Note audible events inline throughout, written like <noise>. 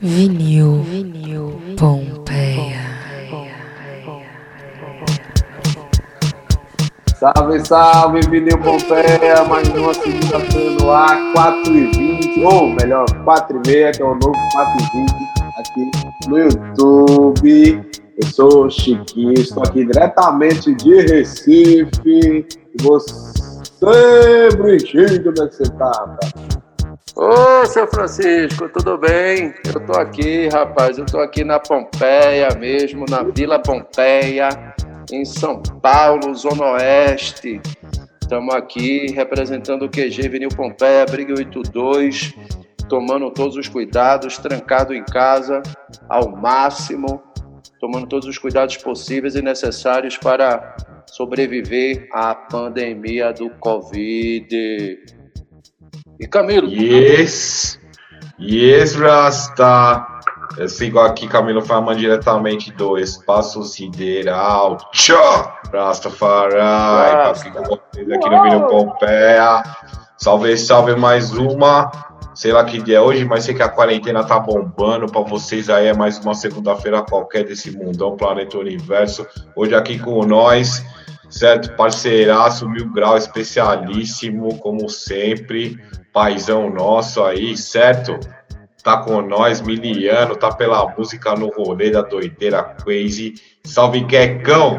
Vinil, vinil, Pompeia. Salve, salve, Vinil Pompeia, mais uma segunda-feira no ar, 4h20, ou melhor, 4h30, que é o novo 4h20 aqui no YouTube. Eu sou o Chiquinho, estou aqui diretamente de Recife. E você, Brinchinho, como é que você tá, rapaz? Ô, seu Francisco, tudo bem? Eu tô aqui, rapaz, eu tô aqui na Pompeia mesmo, na Vila Pompeia, em São Paulo, Zona Oeste. Estamos aqui representando o QG Vinil Pompeia, Briga 82, tomando todos os cuidados, trancado em casa ao máximo, tomando todos os cuidados possíveis e necessários para sobreviver à pandemia do Covid. E Camilo? Yes! Yes, Rasta! Eu sigo aqui, Camilo Farman, diretamente do Espaço Sideral. Tchau! Rastafari! Rasta. com vocês aqui no Vídeo Pompeia. Salve, salve mais uma. Sei lá que dia é hoje, mas sei que a quarentena tá bombando. Para vocês aí é mais uma segunda-feira qualquer desse mundão, planeta universo. Hoje aqui com nós, certo? Parceiraço, mil grau, especialíssimo, como sempre paizão nosso aí, certo? Tá com nós, miliano, tá pela música no rolê da doideira crazy. Salve, Quecão!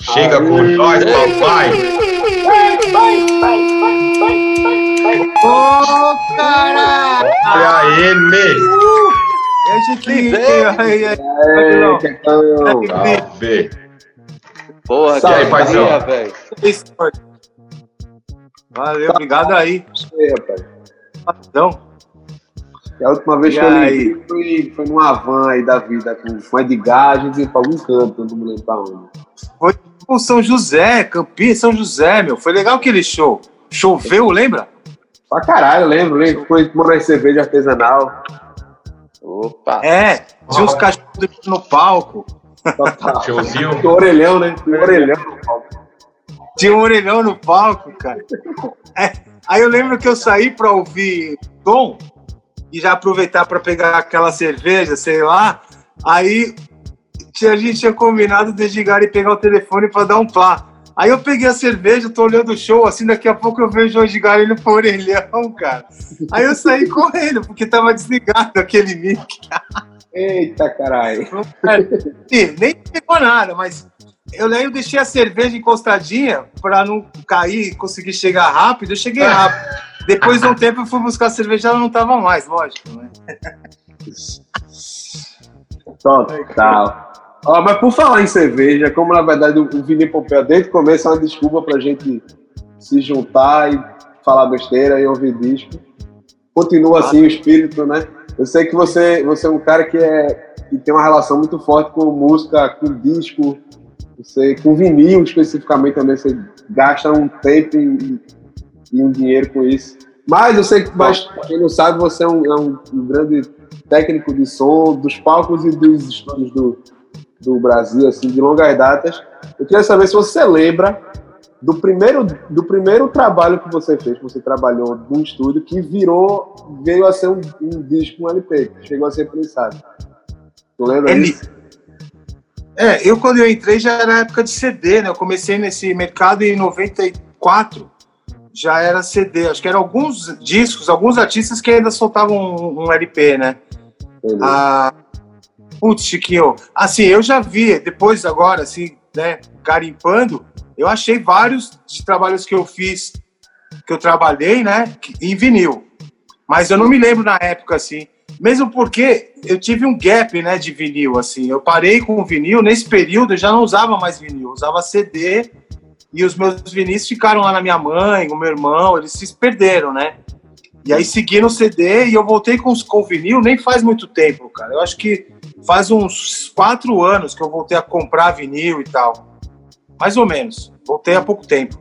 Chega Aê. com nós, papai! Ô, oh, caralho! Olha ele! E aí, Chiquinho? Aí, aí, Salve! Porra, que aí, paizão? velho. Valeu, obrigado aí. Então, a última vez e que aí? eu li foi, foi numa van aí da vida, com, com Edgar, a gente ia pra algum canto, não me lembro pra onde. Foi com São José, Campinas, São José, meu. Foi legal aquele show. Choveu, lembra? Pra caralho, lembro, lembro. Foi tomando cerveja artesanal. Opa! É, tinha uns cachorros no palco. Showzinho. Um orelhão, né? Orelhão no palco. Tinha um orelhão no palco, cara. É. Aí eu lembro que eu saí para ouvir Tom e já aproveitar para pegar aquela cerveja, sei lá. Aí a gente tinha combinado de desligar e pegar o telefone para dar um plá. Aí eu peguei a cerveja, tô olhando o show, assim, daqui a pouco eu vejo o Edgar indo pro orelhão, cara. Aí eu saí correndo, porque tava desligado aquele mic. Eita, caralho. Nem pegou nada, mas eu lembro, deixei a cerveja encostadinha para não cair conseguir chegar rápido. Eu cheguei rápido. Depois de um tempo eu fui buscar a cerveja, ela não tava mais, lógico, né? Total. Ó, mas por falar em cerveja, como na verdade o Vini Pompeu desde o começo é uma desculpa pra gente se juntar e falar besteira e ouvir disco. Continua assim o espírito, né? Eu sei que você, você é um cara que, é, que tem uma relação muito forte com música, com disco, você, com vinil especificamente também, você gasta um tempo e, e um dinheiro com isso. Mas eu sei que, mas, quem não sabe, você é um, é um, um, grande técnico de som dos palcos e dos estúdios do, do Brasil, assim, de longas datas. Eu queria saber se você lembra do primeiro, do primeiro trabalho que você fez, que você trabalhou num estúdio, que virou, veio a ser um, um disco, um LP, chegou a ser prensado. Tu lembra Ele... disso? É, eu quando eu entrei já era época de CD, né? Eu comecei nesse mercado em 94, já era CD. Acho que eram alguns discos, alguns artistas que ainda soltavam um, um LP, né? Ah, putz, Chiquinho. Assim, eu já vi, depois agora, assim, né, garimpando, eu achei vários de trabalhos que eu fiz, que eu trabalhei, né, em vinil. Mas eu não me lembro na época, assim. Mesmo porque eu tive um gap, né, de vinil, assim. Eu parei com o vinil, nesse período eu já não usava mais vinil, usava CD e os meus vinis ficaram lá na minha mãe, o meu irmão, eles se perderam, né? E aí segui no CD e eu voltei com, com vinil nem faz muito tempo, cara. Eu acho que faz uns quatro anos que eu voltei a comprar vinil e tal. Mais ou menos. Voltei há pouco tempo.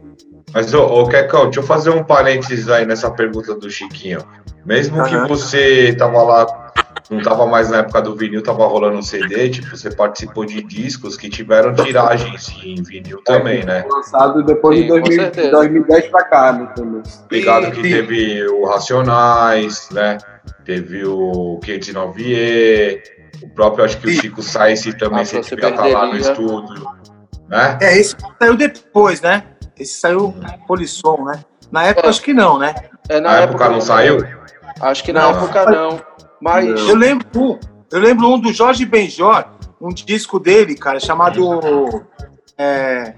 Mas, ô, ô Kekão, deixa eu fazer um parênteses aí nessa pergunta do Chiquinho. Mesmo uhum. que você tava lá não tava mais na época do vinil, tava rolando um CD, tipo, você participou de discos que tiveram tiragens em vinil também, né? Lançado depois Sim, de com 2000, certeza. 2010 pra cá, né? Ligado que Sim. teve o Racionais, né? Teve o 509E, o próprio, acho que o. Chico Sainz também Ah, sempre você devia estar lá no estúdio, né? É, esse saiu depois, né? Esse saiu Polisson, né? Na época, É. acho que não, né? É, Na época não saiu? Acho que na Não. época não. Mas Eu lembro um, eu lembro um do Jorge Benjor, um disco dele, cara, chamado é,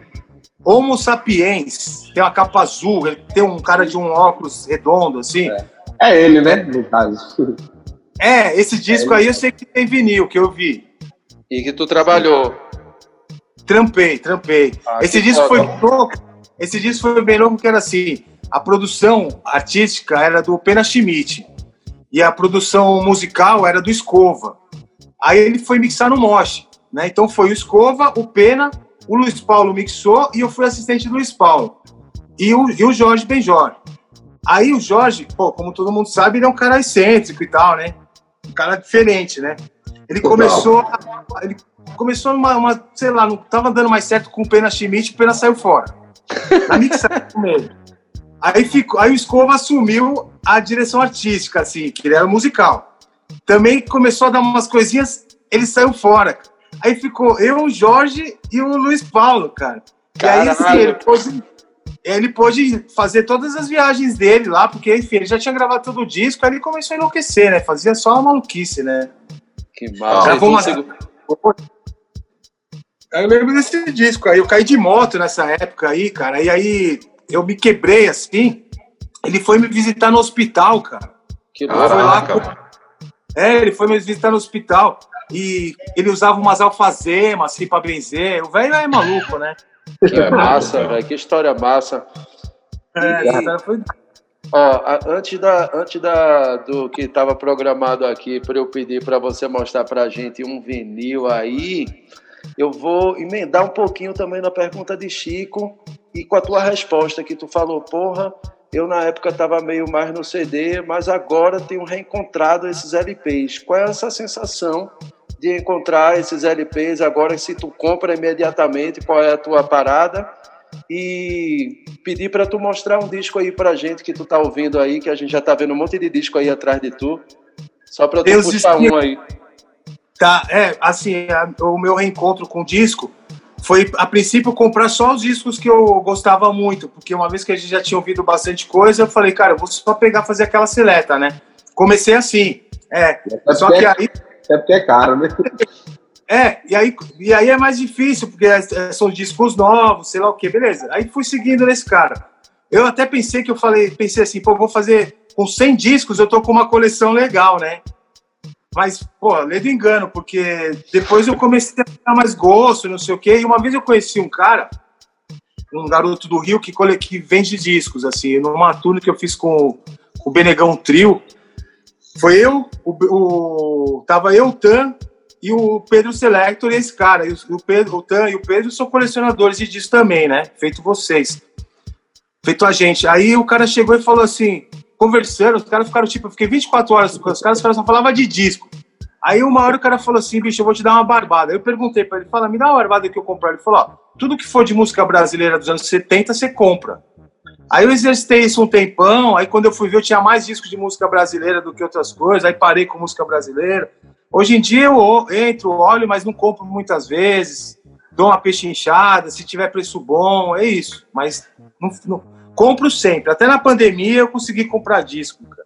Homo Sapiens. Tem uma capa azul, ele tem um cara de um óculos redondo, assim. É ele, né? No caso. É, esse disco aí eu sei que tem vinil, que eu vi. e que tu trabalhou. Trampei, trampei. Ah, esse disco foda. foi louco. Esse disco foi bem louco, que era assim: a produção artística era do Pena Schmidt e a produção musical era do Escova. Aí ele foi mixar no Mosh, né? Então foi o Escova, o Pena, o Luiz Paulo mixou e eu fui assistente do Luiz Paulo. E o, e o Jorge Benjor. Aí o Jorge, pô, como todo mundo sabe, ele é um cara excêntrico e tal, né? Um cara diferente, né? Ele Total. começou, a- ele começou numa, uma, sei lá, não tava dando mais certo com o Pena Schmidt, o Pena saiu fora. Na mixagem ele. Aí, ficou, aí o Escova assumiu a direção artística, assim, que ele era musical. Também começou a dar umas coisinhas, ele saiu fora. Aí ficou eu, o Jorge e o Luiz Paulo, cara. E aí, assim, Caralho. ele pôde, ele pôde fazer todas as viagens dele lá, porque, enfim, ele já tinha gravado todo o disco, aí ele começou a enlouquecer, né? Fazia só uma maluquice, né? Que massa. Gravou uma- Aí eu lembro desse disco aí. Eu caí de moto nessa época aí, cara. E aí eu me quebrei assim. Ele foi me visitar no hospital, cara. Que louco. foi lá. É, ele foi me visitar no hospital. E ele usava umas alfazemas assim pra benzer. O velho é maluco, né? Que massa, velho. Que história massa. É, foi- Ó, antes, da, antes da, do que estava programado aqui para eu pedir para você mostrar para gente um vinil aí, eu vou emendar um pouquinho também na pergunta de Chico e com a tua resposta que tu falou, porra, eu na época estava meio mais no CD, mas agora tenho reencontrado esses LPs. Qual é essa sensação de encontrar esses LPs agora se tu compra imediatamente, qual é a tua parada? e pedir para tu mostrar um disco aí pra gente que tu tá ouvindo aí, que a gente já tá vendo um monte de disco aí atrás de tu. Só pra tu Deus puxar um aí. Tá, é, assim, a- o meu reencontro com o disco foi, a princípio, comprar só os discos que eu gostava muito, porque uma vez que a gente já tinha ouvido bastante coisa, eu falei, cara, eu vou só pegar fazer aquela seleta, né? Comecei assim, é, só que aí É porque é caro, né? É, e aí, e aí é mais difícil, porque é- é- são discos novos, sei lá o que, beleza. Aí fui seguindo nesse cara. Eu até pensei que eu falei, pensei assim, pô, vou fazer com 100 discos, eu tô com uma coleção legal, né? Mas, pô, ledo engano, porque depois eu comecei a ficar mais gosto, não sei o quê. E uma vez eu conheci um cara, um garoto do Rio que, cole- que vende discos, assim, numa tour que eu fiz com, com o Benegão Trio. Foi eu, o, o, tava eu, o Tan, e o Pedro Selector e esse cara. E o, Pedro, o Tan e o Pedro são colecionadores de discos também, né? Feito vocês. Feito a gente. Aí o cara chegou e falou assim, conversando, os caras ficaram tipo, eu fiquei 24 horas com os caras, os caras só falavam de disco. Aí uma hora o cara falou assim, bicho, eu vou te dar uma barbada. Eu perguntei pra ele, fala, me dá uma barbada que eu comprar. Ele falou, ó, tudo que for de música brasileira dos anos 70, você compra. Aí eu exercitei isso um tempão, aí quando eu fui ver eu tinha mais discos de música brasileira do que outras coisas, aí parei com música brasileira. Hoje em dia eu entro, olho, mas não compro muitas vezes, dou uma pechinchada, se tiver preço bom, é isso. Mas não, não- compro sempre. Até na pandemia eu consegui comprar disco. cara.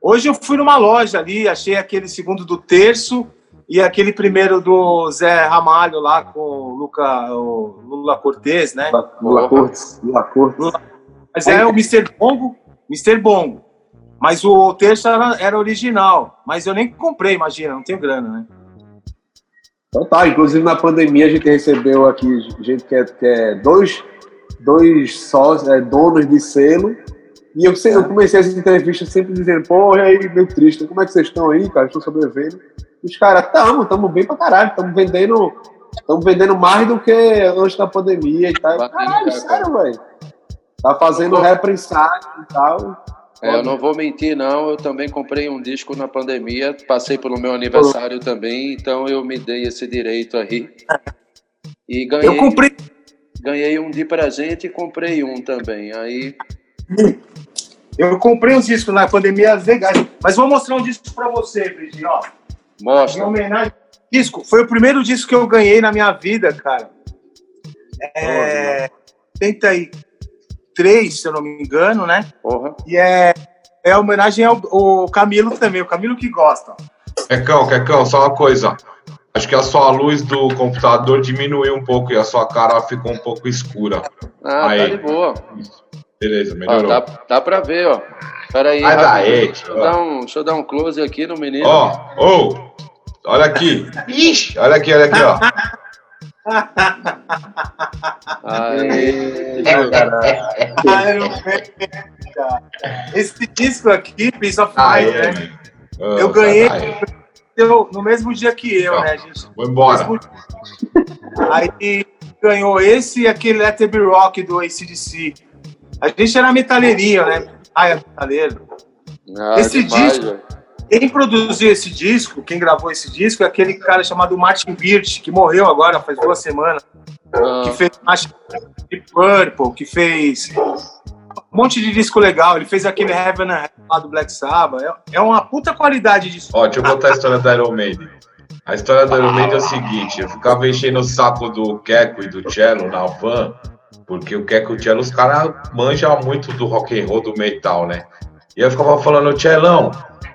Hoje eu fui numa loja ali, achei aquele segundo do terço e aquele primeiro do Zé Ramalho lá com o Luca, o Lula Cortez, né? Lula Cortes. Lula Cortes. Mas é o Mr. Bongo, Mr. Bongo. Mas o terço era, era original. Mas eu nem comprei, imagina, não tenho grana, né? Então tá, inclusive na pandemia a gente recebeu aqui gente que é, que é dois, dois sócios, é, donos de selo. E eu, eu comecei essa entrevista sempre dizendo, pô, e aí, meio triste, como é que vocês estão aí, cara? Estou sobrevivendo. E os caras, tamo, tamo bem pra caralho, estamos vendendo, estamos vendendo mais do que antes da pandemia e tal. Batendo Caralho, recorde. sério, velho. Tá fazendo reprensagem e tal. É, eu não vou mentir, não. Eu também comprei um disco na pandemia, passei pelo meu aniversário também, então eu me dei esse direito aí. E ganhei, Eu comprei. Ganhei um de presente e comprei um também. Aí, Eu comprei uns discos na pandemia legais. Mas vou mostrar um disco pra você, Brigi, ó. Em mostra. homenagem. Disco, foi o primeiro disco que eu ganhei na minha vida, cara. É. 83, se eu não me engano, né? Porra. E é, é homenagem ao, ao Camilo também, o Camilo que gosta. Quecão, Quecão, só uma coisa. Acho que a sua luz do computador diminuiu um pouco e a sua cara ficou um pouco escura. Ah, Aí. tá de boa. Beleza, Ó, melhorou. dá, dá pra ver, ó. Pera aí. Rapidinho. daí, deixa, eu dar um, deixa eu dar um close aqui no menino. Ó, ô, olha aqui. Ixi, olha aqui, olha aqui, ó. Aí, cara. Esse disco aqui, Peace of Aí, Mind, né? Ah, Eu ganhei sai daí. Eu- no mesmo dia que eu, Não. né, gente? Vou embora. Aí ganhou esse e aquele Let It Be Rock do ACDC. A gente era metaleirinho, né? Ai, é metaleiro. ah, Esse demais, disco-. Quem produziu esse disco, quem gravou esse disco, é aquele cara chamado Martin Birch, que morreu agora, faz duas semanas, Ah, que fez Purple, que fez um monte de disco legal. Ele fez aquele Heaven and Hell lá do Black Sabbath. É- É uma puta qualidade de som. Ó, deixa eu contar a história da Iron Maiden. A história da Iron Maiden é o seguinte: eu ficava enchendo o saco do Keco e do Cello na van, porque o Keco e o Cello, os caras manjam muito do rock and roll, do metal, né? E eu ficava falando, Celão,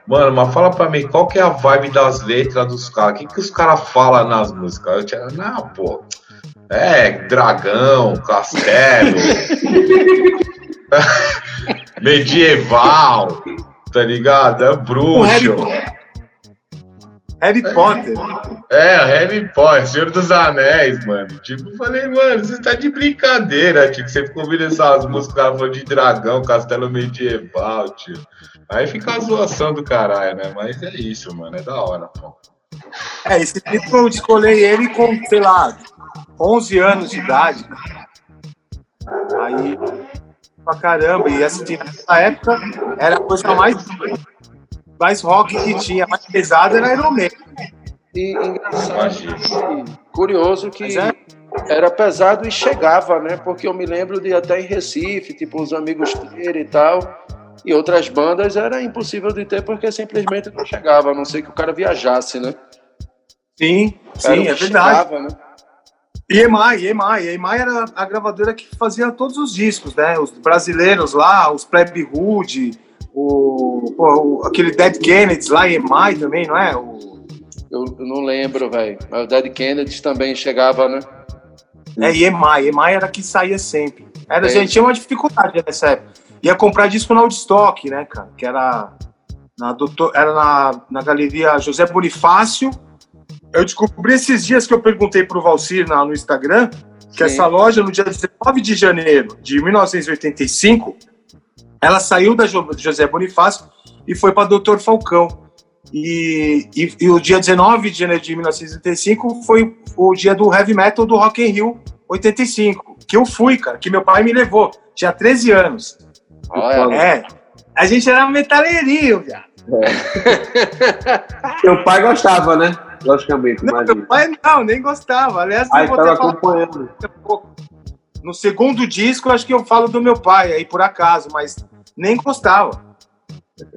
mano, mas fala pra mim, qual que é a vibe das letras dos caras? O que, que os caras falam nas músicas? O Cello, não, pô, é dragão, castelo, <laughs> medieval, tá ligado? É Harry, bruxo. Harry Potter. É, Harry Potter, Senhor dos Anéis, mano. Tipo, falei, mano, você tá de brincadeira, tio. Que você ficou ouvindo essas músicas de dragão, castelo medieval, tio. Aí fica a zoação do caralho, né? Mas é isso, mano. É da hora, pô. É, esse disco eu escolhi ele com, sei lá, 11 anos de idade. Aí, pra caramba. E assim, nessa época, era a coisa mais, mais rock que tinha, mais pesada era Iron Maiden. E engraçado, curioso que é. era pesado e chegava, né? Porque eu me lembro de até em Recife, tipo, os amigos ter e tal. E outras bandas era impossível de ter porque simplesmente não chegava, a não ser que o cara viajasse, né? Sim, sim, é verdade. chegava, né? EMI, EMI. EMI era a gravadora que fazia todos os discos, né? Os brasileiros lá, os Pleb Hood, o, o- aquele Dead Kennedys lá, EMI também, não é? O, Eu, eu não lembro, velho. Mas o Dead Kennedy também chegava, né? É, EMI. EMI era que saía sempre. Era, É. a gente tinha uma dificuldade nessa época. Ia comprar disco na Woodstock, né, cara? Que era na, doutor, era na, na galeria José Bonifácio. Eu descobri esses dias que eu perguntei pro Valcir na, no Instagram que Sim. essa loja, no dia 19 de janeiro de 1985, ela saiu da Jo- José Bonifácio e foi para Doutor Falcão. E, e, e o dia 19 de janeiro de 1985 foi o dia do heavy metal do Rock in Rio 85, que eu fui, cara, que meu pai me levou. Tinha 13 anos. Olha, É. A gente era metaleirinho, viado. Teu pai gostava, né? Logicamente, Não, imagina. meu pai não, nem gostava. Aliás, Aí eu vou tava até falar acompanhando. No segundo disco, acho que eu falo do meu pai, aí por acaso, mas nem gostava.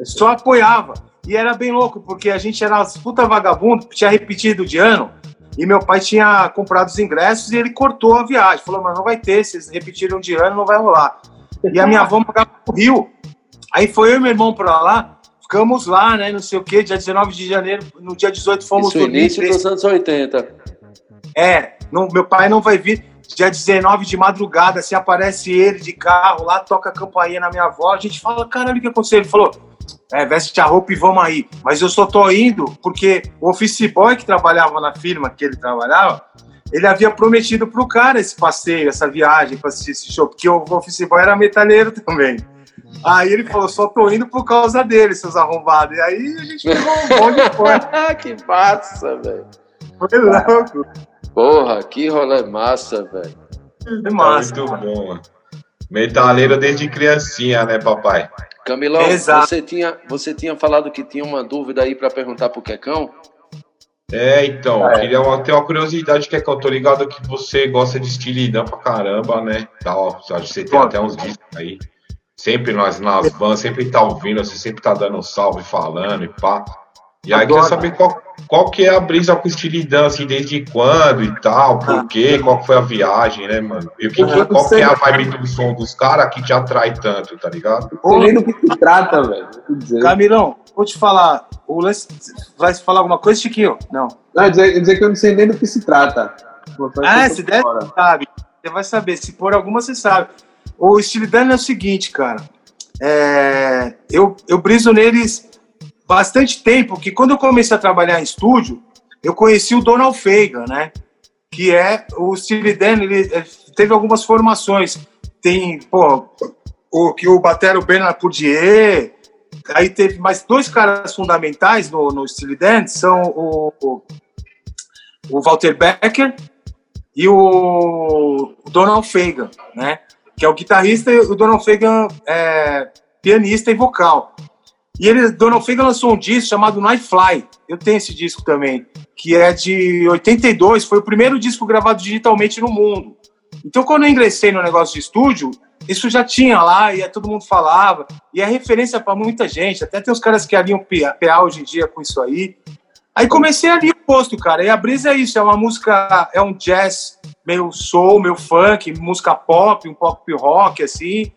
Só apoiava. E era bem louco, porque a gente era puta vagabundo, tinha repetido de ano, e meu pai tinha comprado os ingressos e ele cortou a viagem. Falou, mas não vai ter, vocês repetiram de ano, não vai rolar. E a minha avó pagava pro Rio. Aí foi eu e meu irmão pra lá, ficamos lá, né, não sei o quê, dia 19 de janeiro, no dia 18 fomos isso início dos anos 80. É, não, meu pai não vai vir. Dia 19 de madrugada, se aparece ele de carro lá, toca a campainha na minha avó, a gente fala, caralho, o que aconteceu? Ele falou, é, veste a roupa e vamos aí. Mas eu só tô indo porque o office boy que trabalhava na firma que ele trabalhava, ele havia prometido pro cara esse passeio, essa viagem pra assistir esse show, porque o office boy era metalheiro também. Aí ele falou, só tô indo por causa dele, seus arrombados. E aí a gente pegou um bonde de fora. <laughs> que massa, velho. Foi louco. Porra, que rolê massa, velho. Foi massa. Muito bom, mano. Metaleiro desde criancinha, né, papai? Camilão, Exato. você tinha, você tinha falado que tinha uma dúvida aí para perguntar pro Quecão? É, então, É. eu queria uma, ter uma curiosidade que é que eu tô ligado que você gosta de estilidão pra caramba, né? Tal, acho que você tem Pô. até uns discos aí. Sempre nós nas vans, sempre tá ouvindo, você sempre tá dando um salve, falando e pá. E aí, Adoro. saber qual, qual que é a brisa com estilidão, assim, desde quando e tal, por quê, qual foi a viagem, né, mano? E o que, que- Eu não qual que é a vibe do som dos caras que te atrai tanto, tá ligado? Nem do que se trata, velho. Camilão, vou te falar. O lance. Vai falar alguma coisa, Chiquinho? Não. Não, dizer, dizer que eu não sei nem do que se trata. Ah, se der, sabe. Você vai saber. Se for alguma, você sabe. O estilo dano é o seguinte, cara. É, eu, eu briso neles bastante tempo, que quando eu comecei a trabalhar em estúdio, eu conheci o Donald Fagan, né? Que é o Steely Dan, ele, teve algumas formações. Tem, pô, o que o batera o Bernard Pourdier, aí teve mais dois caras fundamentais no, no Steely Dan, são o, o, o Walter Becker e o Donald Fagan, né? Que é o guitarrista e o Donald Fagan é pianista e vocal. E ele, Donald Fagan lançou um disco chamado Night Fly. Eu tenho esse disco também, que é de 82, foi o primeiro disco gravado digitalmente no mundo. Então, quando eu ingressei no negócio de estúdio, isso já tinha lá e todo mundo falava, e é referência para muita gente. Até tem os caras que alinham PA PA hoje em dia com isso aí. Aí comecei ali o posto, cara. E a brisa é isso, é uma música, é um jazz meio soul, meio funk, música pop, um pop rock, assim,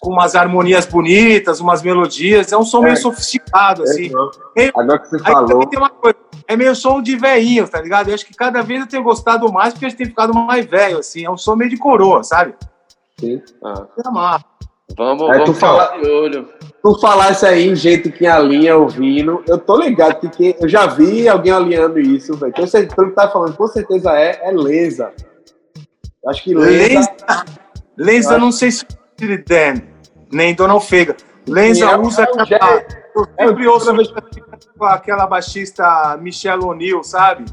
com umas harmonias bonitas, umas melodias. É um som É. meio sofisticado, assim. Meio- Agora que você Aí falou, também tem uma coisa, é meio som de velhinho, tá ligado? Eu acho que cada vez eu tenho gostado mais porque a gente tem ficado mais velho, assim. É um som meio de coroa, sabe? sim. Ah, É massa. Vamos, É, vamos tu fala- ficar de olho. tu falasse aí gente que alinha ouvindo, eu tô ligado que quem- eu já vi alguém alinhando isso, velho. Então, você- que tá falando, com certeza é, é Lesa. Acho que Lesa. Lenza, Lenza eu não sei se é Dan, nem Donald Fagan. Lenza é- usa é aquela. jazz- Eu é sempre um- ouço vez- com aquela baixista Michelle O'Neill, sabe?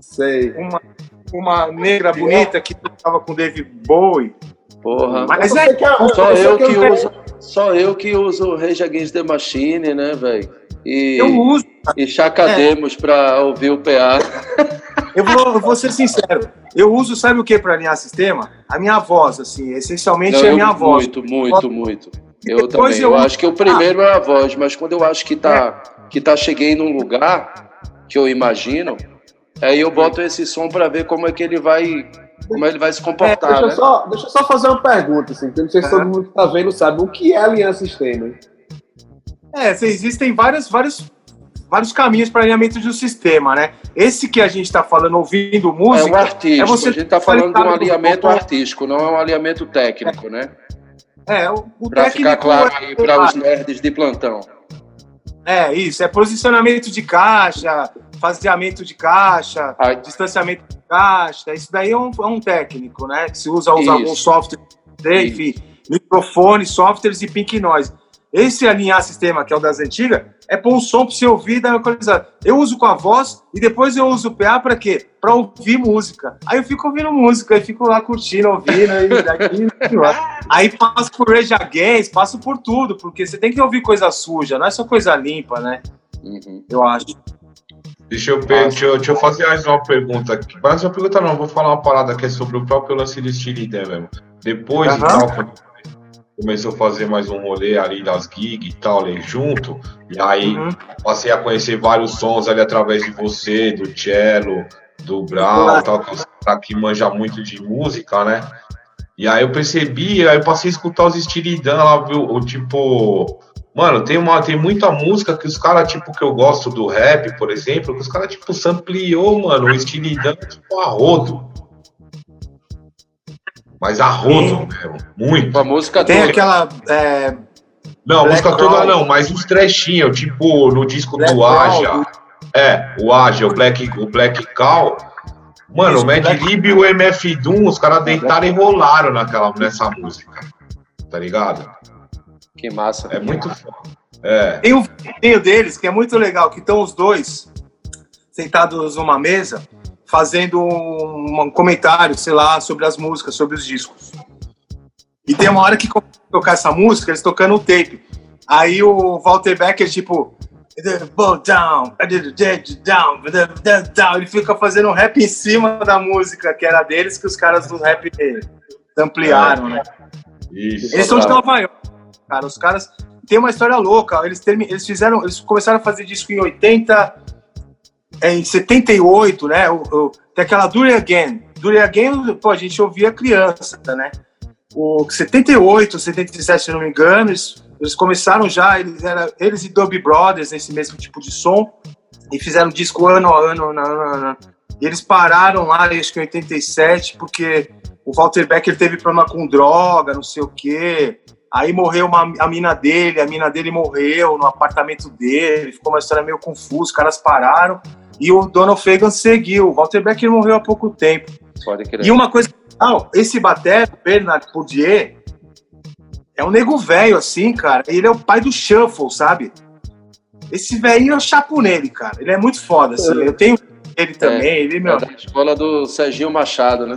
Sei. Uma, uma negra bonita que tocava com David Bowie. Porra. Mas é. é- Só eu que que eu- uso, só eu que uso Rage Against the Machine, né, velho? E, Eu uso. e chacademos pra ouvir o PA. <laughs> Eu vou, eu vou ser sincero. Eu uso, sabe o que para alinhar sistema? A minha voz, assim. Essencialmente Não, é a minha voz. Muito, muito, muito. Eu também. eu Eu acho que o primeiro é a voz, mas quando eu acho que tá, que tá cheguei num lugar que eu imagino, aí eu boto esse som pra ver como é que ele vai, como ele vai se comportar, Deixa eu, né? só, deixa eu só fazer uma pergunta, assim, que eu não sei se todo Aham. mundo que tá vendo sabe. O que é alinhar sistema? É, existem vários, vários, vários caminhos para alinhamento de um sistema, né? Esse que a gente está falando, ouvindo É música, um artístico. é você a gente tá falando de um alinhamento com- artístico, não é um alinhamento técnico, né? é, o, o Pra técnico ficar claro é- aí para os nerds de plantão. É, isso, é posicionamento de caixa, faseamento de caixa, Aí- distanciamento de caixa, isso daí é um, é um técnico, né? Que se usa, usa Isso. alguns softwares, enfim, microfone, softwares e pink noise. Esse alinhar sistema, que é o das antigas, é pôr um som para você ouvir e dar uma equalizada. Eu uso com a voz e depois eu uso o PA para quê? Para ouvir música. Aí eu fico ouvindo música, aí fico lá curtindo, ouvindo, aí, daqui, e lá. aí passo por Rage Against, passo por tudo, porque você tem que ouvir coisa suja, não é só coisa limpa, né? Uhum. Eu acho. Deixa eu, per- deixa, eu, deixa eu fazer mais uma pergunta aqui. Mas uma pergunta não, vou falar uma parada que é sobre o próprio lance de Steely Dan mesmo. Depois e Aham. tal, quando começou a fazer mais um rolê ali das gigs e tal, ali junto, e aí Uhum. passei a conhecer vários sons ali através de você, do cello, do Brown, tal, que é os caras que manja muito de música, né? E aí eu percebi, aí eu passei a escutar os Dan lá, viu? O tipo. Mano, tem, uma, tem muita música que os caras, tipo, que eu gosto do rap, por exemplo, que os caras, tipo, sampleou, mano, o Dan, tipo, a rodo. Mas a rodo mesmo, muito. Música Tem toda. aquela. é, Não, a Black música toda não, mas uns trechinhos, tipo, no disco Black do Aja. É, o Aja, o Black, o Black Cow. Mano, Isso, o Mad Black- Lib e o MF Doom, os caras deitaram e rolaram naquela, nessa música. Tá ligado? Que massa. É muito foda. É. Tem um vídeo deles que é muito legal, que estão os dois sentados numa mesa fazendo um, um comentário, sei lá, sobre as músicas, sobre os discos. E tem uma hora que tocar essa música, eles tocando o tape. Aí o Walter Becker, tipo, down, down, down. Ele fica fazendo um rap em cima da música que era deles, que os caras do rap ampliaram, né? Isso. Eles são de Nova York, cara. Os caras têm uma história louca. Eles, termi... eles fizeram, eles começaram a fazer disco em 80, é, em 78, né? O, o, tem aquela It Again. It Again, pô, a gente ouvia criança, né? O 78, 77, se não me engano, eles, eles começaram já, eles, era, eles e Dub Brothers, nesse mesmo tipo de som, e fizeram disco ano a ano, ano, ano, ano. E eles pararam lá, acho que em 87, porque o Walter Becker teve problema com droga, não sei o quê. Aí morreu uma, a mina dele, a mina dele morreu no apartamento dele, ficou uma história meio confusa, os caras pararam e o Donald Fagan seguiu. O Walter Becker morreu há pouco tempo. Pode crer. E uma coisa, ah, esse batera, Bernard Poudier, é um nego velho assim, cara. Ele é o pai do shuffle, sabe? Esse velhinho eu chapo nele, cara. Ele é muito foda, assim. Eu tenho ele também, ele, É meu. da escola do Serginho Machado, né?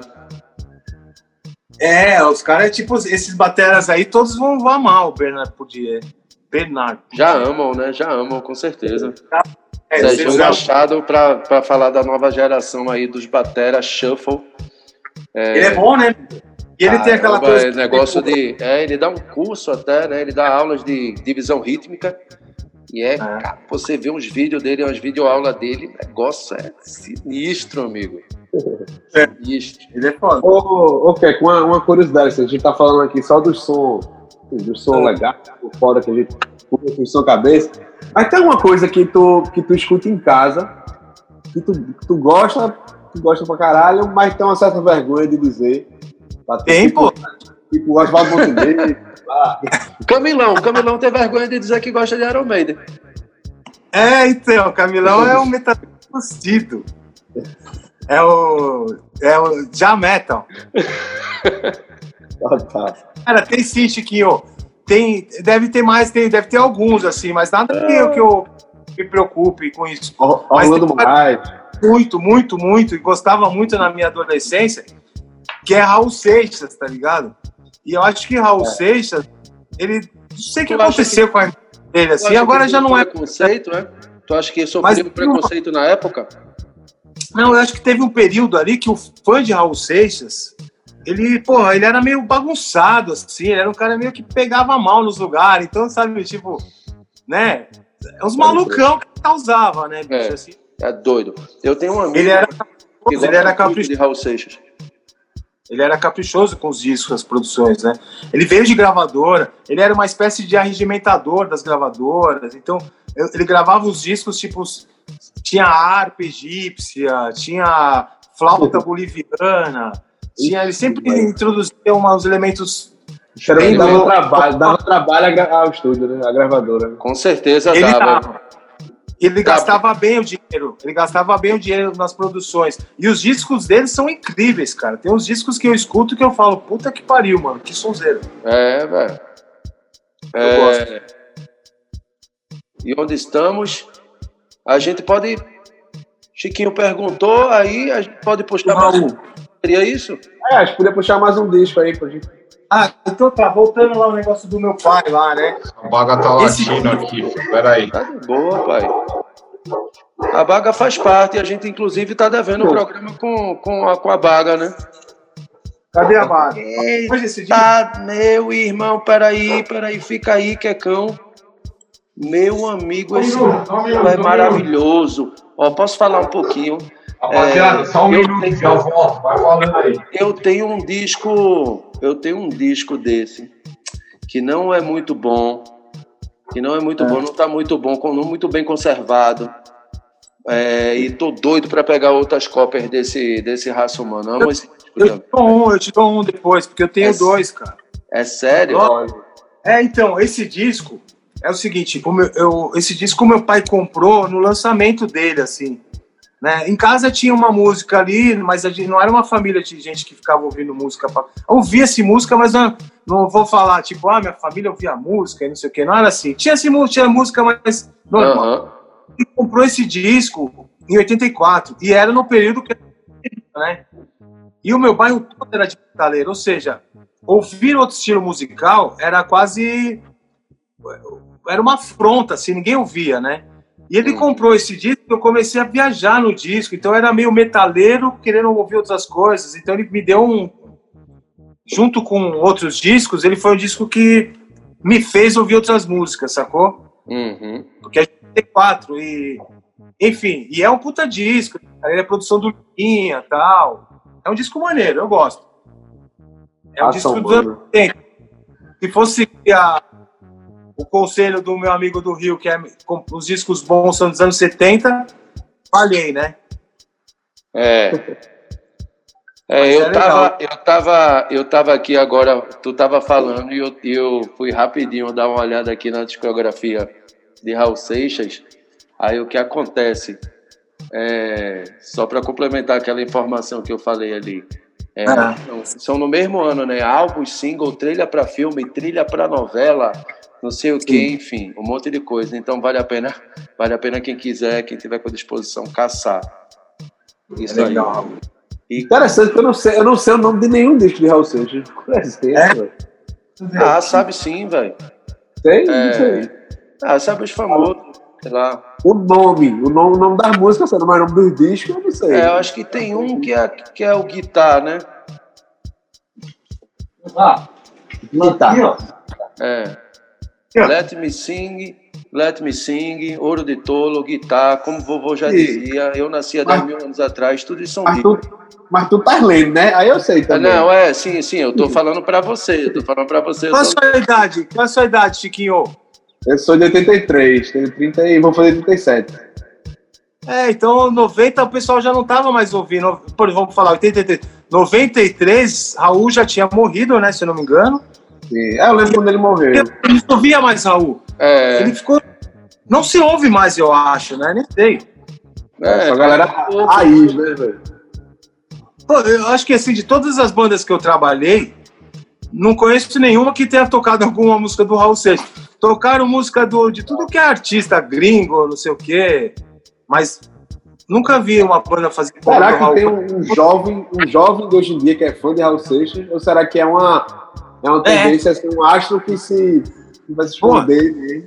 É, os caras, tipo, esses bateras aí, todos vão, vão amar o Bernard Poudier. Bernard. Já amam, né? Já amam, com certeza. É, vocês- Machado, pra, pra falar da nova geração aí dos Batera Shuffle. Ele é bom, né? E ele tem aquela coisa. é negócio de. É, ele dá um curso até, né? Ele dá aulas de divisão rítmica. E é, cara, você vê uns vídeos dele, umas videoaulas dele, o negócio é sinistro, amigo. É. Sinistro. Ele é foda. Ô, ô Keck, uma, uma curiosidade, assim, a gente tá falando aqui só do som, do som legal, fora que a gente curte com som cabeça. Mas tem alguma coisa que tu, que tu escuta em casa, que tu, que tu gosta, tu gosta pra caralho, mas tem uma certa vergonha de dizer. Tá? Tem, tipo, pô. Tipo, Oswaldo Montenegro. <laughs> Camilão, Camilão tem vergonha de dizer que gosta de Iron Maiden. É, então, o Camilão é um metal fustido. É o. É o Já Metal. <laughs> <laughs> Cara, tem sim, Chiquinho. Tem, deve ter mais, tem, deve ter alguns, assim, mas nada que, eu, que eu me preocupe com isso. Mas Orlando. Muito, muito, muito, e gostava muito na minha adolescência, que é Raul Seixas, tá ligado? E eu acho que Raul Seixas, ele. Não sei o que aconteceu com a dele, assim, agora que já não é. preconceito, né? Tu acha que Mas sofreu não- preconceito na época? Não, eu acho que teve um período ali que o fã de Raul Seixas, ele, porra, ele era meio bagunçado, assim, ele era um cara meio que pegava mal nos lugares, então, sabe, tipo, né? É uns malucão que causava, né, bicho? É. Assim. É doido. Eu tenho um amigo Ele era, ele era caprichoso. de Raul Seixas. Ele era caprichoso com os discos, as produções, né? Ele veio de gravadora, ele era uma espécie de arregimentador das gravadoras, então ele gravava os discos, tipo, tinha harpa egípcia, tinha flauta boliviana, tinha, ele sempre introduzia uns elementos. Que dava louco. trabalho, dava trabalho ao estúdio, né? A gravadora. né? Com certeza Ele, dava. dava. ele gastava bem o dinheiro, ele gastava bem o dinheiro nas produções. E os discos dele são incríveis, cara. Tem uns discos que eu escuto que eu falo, puta que pariu, mano, que sonzeiro. É, velho. Eu É... E onde estamos? A gente pode. Chiquinho perguntou, aí a gente pode um. Raul. Seria isso? É, acho que podia puxar mais um disco aí pra gente. Ah, então tá, voltando lá o negócio do meu pai lá, né? A baga tá latindo aqui. Peraí. Tá de boa, pai. A Baga faz parte, a gente inclusive tá devendo o programa com, com, a, com a Baga, né? Cadê a dia. Tá, meu irmão, peraí, peraí, fica aí, Quecão. Meu amigo, esse é maravilhoso. Ó, posso falar um pouquinho? Rapaziada, só um eu minuto, tenho- já volto. Vai falando aí. Eu tenho um disco, eu tenho um disco desse que não é muito bom, que não é muito bom, não tá muito bom, não muito bem conservado. É, e tô doido para pegar outras cópias desse desse raça humana. Amo esse disco Eu te dou um, eu te dou um depois, porque eu tenho É- dois, cara. É sério? É, então, esse disco é o seguinte, o meu- eu- esse disco meu pai comprou no lançamento dele, assim. Né? Em casa tinha uma música ali, mas não era uma família de gente que ficava ouvindo música. Pra... Ouvia-se música, mas não, não vou falar, tipo, ah, minha família ouvia música e não sei o quê. Não era assim. Tinha, assim, tinha música, mas normal. Aham. Ele comprou esse disco em 84, e era no período que né? E o meu bairro todo era de metaleiro, ou seja, ouvir outro estilo musical era quase. Era uma afronta, assim, ninguém ouvia, né? E ele Hum. comprou esse disco eu comecei a viajar no disco. Então era meio metaleiro, querendo ouvir outras coisas. Então ele me deu um. Junto com outros discos, ele foi um disco que me fez ouvir outras músicas, sacou? Uhum. Porque a gente tem quatro e. Enfim, e é um puta disco. Ele é produção do Luquinha tal. É um disco maneiro, eu gosto. É um Ação, disco anos mano. 80. Se fosse a- o conselho do meu amigo do Rio, que é com- os discos bons são dos anos 70, falhei, né? É. É, eu é tava, eu tava, eu tava aqui agora, tu tava falando e eu, eu fui rapidinho dar uma olhada aqui na discografia de Raul Seixas. Aí o que acontece? É, só para complementar aquela informação que eu falei ali. É, Ah. são- São no mesmo ano, né? Álbum, single, trilha para filme, trilha para novela, não sei o que, enfim, um monte de coisa. Então vale a pena, vale a pena quem quiser, quem tiver com disposição, caçar. Isso É aí. legal. E Interessante que eu não sei, eu não sei o nome de nenhum disco de Raul Seixas. <laughs> É? Ah, sabe sim, velho. Tem? É. Não sei. Ah, sabe os famosos, sei lá. O nome, o nome, o nome das músicas, sei, mas o nome dos discos eu não sei. É, eu acho que tem um que é, que é o guitar, né? Ah, Guitar. aqui, ó. É. Let me sing, let me sing, ouro de tolo, guitar, como o vovô já Sim. dizia, eu nasci há 10 Mas- mil anos atrás, tudo isso são Mas tu, mas tu tá lendo, né? Aí eu sei Ah, também. Não, é, sim, sim, eu tô falando pra você, eu tô falando pra você. Qual a tô- sua idade? Qual a sua idade, Chiquinho? Eu sou de 83, tenho 30 e vou fazer 37. É, então 90 o pessoal já não tava mais ouvindo. Por, vamos falar, 83. 93, Raul já tinha morrido, né? Se eu não me engano. Sim. É, eu lembro quando ele morreu. Eu não ouvia mais Raul. É, Ele ficou. Não se ouve mais, eu acho, né? Nem sei. é, Essa galera pouco. raiz, né, velho? Pô, eu acho que assim, de todas as bandas que eu trabalhei, não conheço nenhuma que tenha tocado alguma música do Raul Seixas. Tocaram música do, de tudo que é artista gringo, não sei o quê, mas nunca vi uma banda fazer. Será que Raul. tem um, um jovem, um jovem de hoje em dia que é fã de Raul Seixas? Ou será que é uma, é uma tendência, assim, um astro que se que vai se esconder né?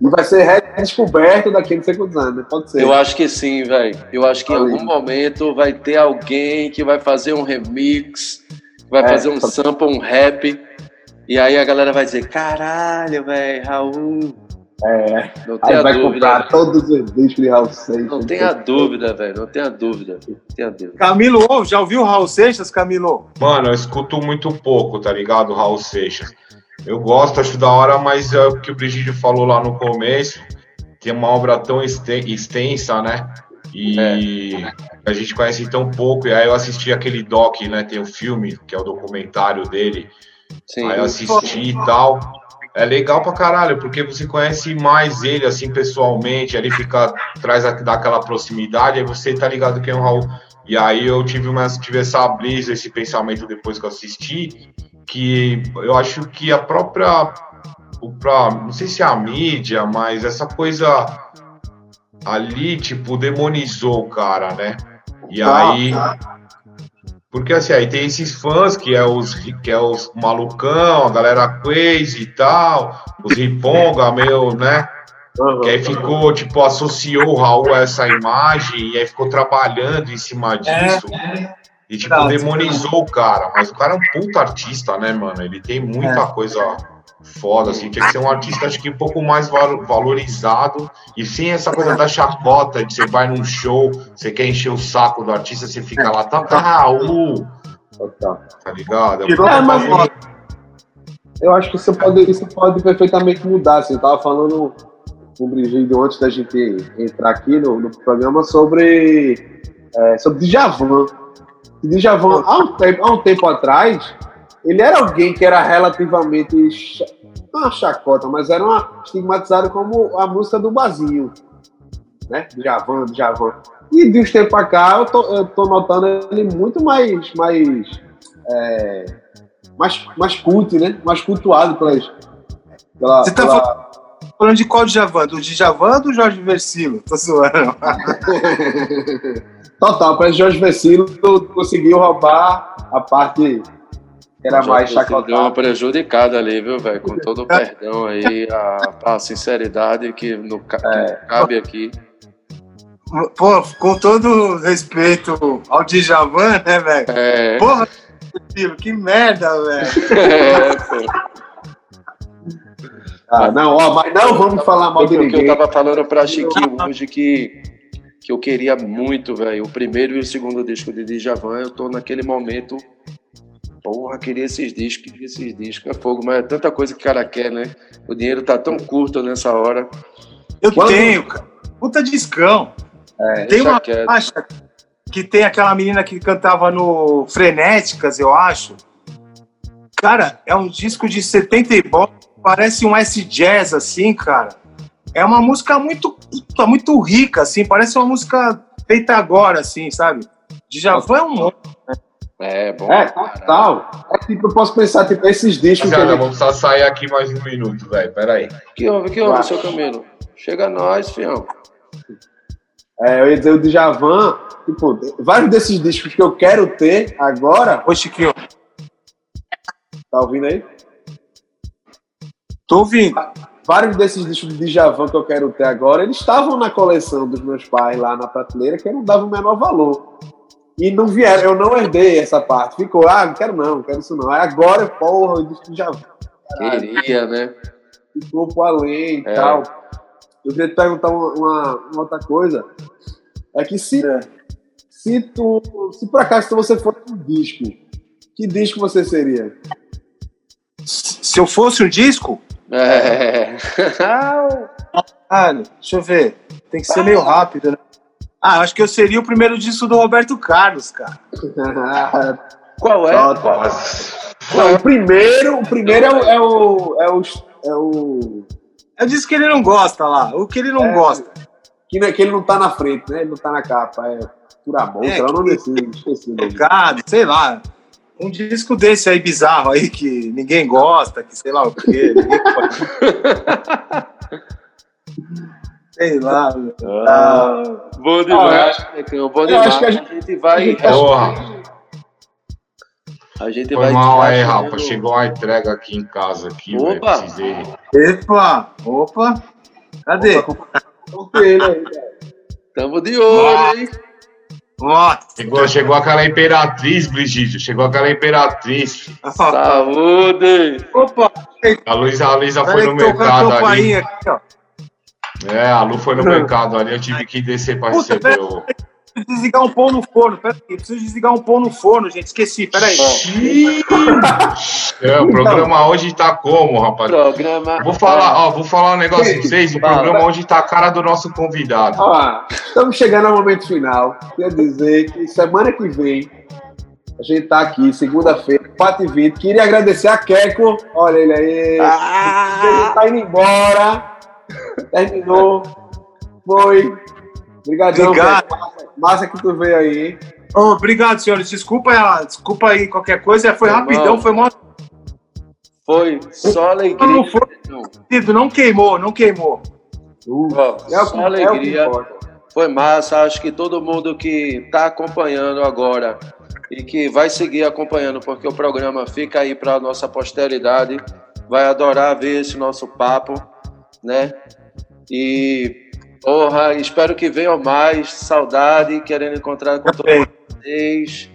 e vai ser redescoberto daqui a não sei quantos anos, né? Pode ser. Eu acho que sim, velho. Eu acho que em algum momento vai ter alguém que vai fazer um remix, vai É, fazer um só- sample, um rap. E aí a galera vai dizer: caralho, velho, Raul. É, Não vai dúvida. comprar todos os discos de Raul Seixas. Não tenha dúvida, velho. Não tenha dúvida. Não tenha dúvida. Camilo, já ouviu o Raul Seixas, Camilo? Mano, eu escuto muito pouco, tá ligado? Raul Seixas. Eu gosto, acho da hora, mas é o que o Brigídio falou lá no começo, tem uma obra tão extensa, né? E a gente conhece tão pouco. E aí eu assisti aquele doc, né? Tem o filme, que é o documentário dele. Sim. Aí eu assisti e tal. É legal pra caralho, porque você conhece mais ele, assim, pessoalmente, ele fica, traz a- daquela proximidade, aí você tá ligado quem é o Raul. E aí eu tive, uma, tive essa brisa, esse pensamento depois que eu assisti, que eu acho que a própria, o pra, não sei se é a mídia, mas essa coisa ali, tipo, demonizou o cara, né? E Ah, aí... Porque assim, aí tem esses fãs que é os, que é os malucão, a galera crazy e tal, os riponga, meu, né? Que aí ficou, tipo, associou o Raul a essa imagem e aí ficou trabalhando em cima disso. E, tipo, demonizou o cara. Mas o cara é um puta artista, né, mano? Ele tem muita coisa foda, assim. Tinha que ser um artista, acho que um pouco mais val- valorizado. E sem essa coisa da chacota, de você vai num show, você quer encher o saco do artista, você fica lá, tá, Raul, Total. tá ligado? Virou É, uma mas- moda. Eu acho que isso pode, isso pode perfeitamente mudar. Assim, eu tava falando com o Brigídio antes da gente entrar aqui no, no programa sobre, é, sobre Djavan. Djavan, há um, tempo, há um tempo atrás, ele era alguém que era relativamente. cha- Não uma chacota, mas era uma, estigmatizado como a música do Bazinho. Né? Djavan, Djavan. E de uns tempos pra cá, eu tô, eu tô notando ele muito mais. mais é, mais, mais cult, né? Mais cultuado pelas. Pela, Você tá pela- Falando de qual Djavan? Do Djavan ou do Jorge Versilo? Tô zoando. <laughs> Total, parece que Jorge Vecino conseguiu roubar a parte Era mais você Deu uma chacotado. prejudicada ali, viu, velho? Com todo o <laughs> perdão aí, a, a sinceridade que, no, ca- que cabe aqui. Pô, com todo respeito ao Djavan, né, velho? É, Porra, que merda, velho. <laughs> é pô. Ah, não, ó, mas não vamos falar mal de Porque eu ninguém. tava falando pra Chiquinho hoje que, que eu queria muito, velho. O primeiro e o segundo disco de Djavan, eu tô naquele momento. Porra, queria esses discos, queria esses discos. É fogo, mas é tanta coisa que o cara quer, né? O dinheiro tá tão curto nessa hora. Eu Quando- tenho, cara. Puta discão. É, tem uma quieto. faixa que tem aquela menina que cantava no Frenéticas, eu acho. Cara, é um disco de 70 e bom, parece um S-Jazz, assim, cara. É uma música muito, puta, muito rica, assim, parece uma música feita agora, assim, sabe? Djavan é um É, bom. É, total. É tipo, eu posso pensar, tipo, esses discos ele... vamos só sair aqui mais um minuto, velho. Pera aí. Que houve, que houve, Vai. seu Camilo? Chega nós, fião. É, eu ia dizer o Djavan, tipo, vários desses discos que eu quero ter agora, Ô, Chiquinho, tá ouvindo aí? tô ouvindo. Vários desses discos de Djavan que eu quero ter agora, eles estavam na coleção dos meus pais lá na prateleira, que eu não dava o menor valor. E não vieram, eu não herdei essa parte. Ficou, ah, não quero não, não quero isso não. Aí agora, porra, o disco de Djavan Queria, né? ficou pro além e É. tal. Eu queria te perguntar uma, uma- uma outra coisa. É que se, se tu, se por acaso você fosse um disco, que disco você seria? Se eu fosse um disco, É. ah, deixa eu ver. Tem que ser meio rápido, né? Ah, acho que eu seria o primeiro disco do Roberto Carlos, cara. <laughs> Qual é? Nossa. Não, o primeiro, o primeiro é o, é o, é o, é o- É o disco que ele não gosta lá, o que ele não É. gosta. que, não- que ele não tá na frente, né? Ele não tá na capa, é por amor, É, sei lá, o que- nome desse, esqueci. Pecado, sei lá. Um disco desse aí bizarro aí que ninguém gosta, que sei lá o quê. ninguém <laughs> sei lá. meu. Ah, bom demais, Necão, bom demais. acho que a a, gente- vai. Porra. A gente Foi vai. mal aí, Rafa. Chegou uma entrega aqui em casa aqui. Opa. Precisei. Epa, opa. Cadê? Tamo de olho, hein? Ó, Chegou, chegou aquela imperatriz, Brigitte. Chegou aquela imperatriz. ó. Saúde! Opa, A Luísa, a Luísa foi no a mercado ali. aqui, ó. É, a Lu foi no <laughs> mercado ali. Eu tive que descer pra Puta, receber o. Preciso desligar um pão no forno. Peraí, preciso desligar um pão no forno, gente. Esqueci, peraí. É, o programa hoje tá como, rapaz? Programa. Vou falar, ó, vou falar um negócio pra vocês. O programa hoje tá a cara do nosso convidado. Ó, estamos chegando ao momento final. Quer dizer que semana que vem a gente tá aqui, segunda-feira, 4h20. Queria agradecer a Keco. Olha ele aí. Ele Ah, tá indo embora. Terminou. Foi. Obrigadão, Obrigado. Massa, massa que tu veio aí? Ô, obrigado, senhores. Desculpa, ela- desculpa aí qualquer coisa. Foi Irmão. rapidão, foi mó. foi só alegria. Não foi. Necão. Não queimou, não queimou. Ó, É o só que, é alegria. importa. Foi massa. Acho que todo mundo que tá acompanhando agora e que vai seguir acompanhando, porque o programa fica aí para nossa posteridade, vai adorar ver esse nosso papo, né? E porra, espero que venham mais. Saudade, querendo encontrar com todos vocês.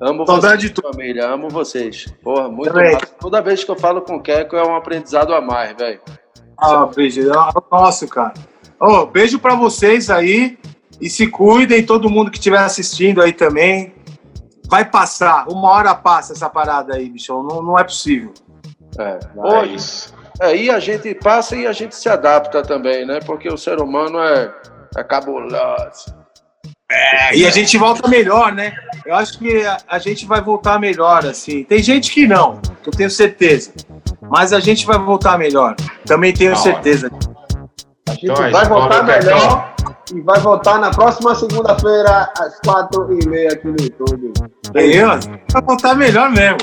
Amo Saudade de vocês, família. Amo vocês. Porra, muito. Toda vez que eu falo com o Keco é um aprendizado a mais, velho. Ah, beijo. Ah, Nossa, cara. Ô, beijo pra vocês aí. E se cuidem, todo mundo que estiver assistindo aí também. Vai passar. Uma hora passa essa parada aí, bichão. Não, não é possível. É. É isso. É, e a gente passa e a gente se adapta também, né? Porque o ser humano é, é cabuloso. E a gente volta melhor, né? Eu acho que a, a gente vai voltar melhor, assim. Tem gente que não, que eu tenho certeza. Mas a gente vai voltar melhor. Também tenho certeza. A gente Então é vai voltar melhor e vai voltar na próxima segunda-feira, às 4h30 aqui no YouTube. Beleza? Vai voltar melhor mesmo.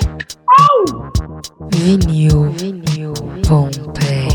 Vinil, Vinil Pompeii.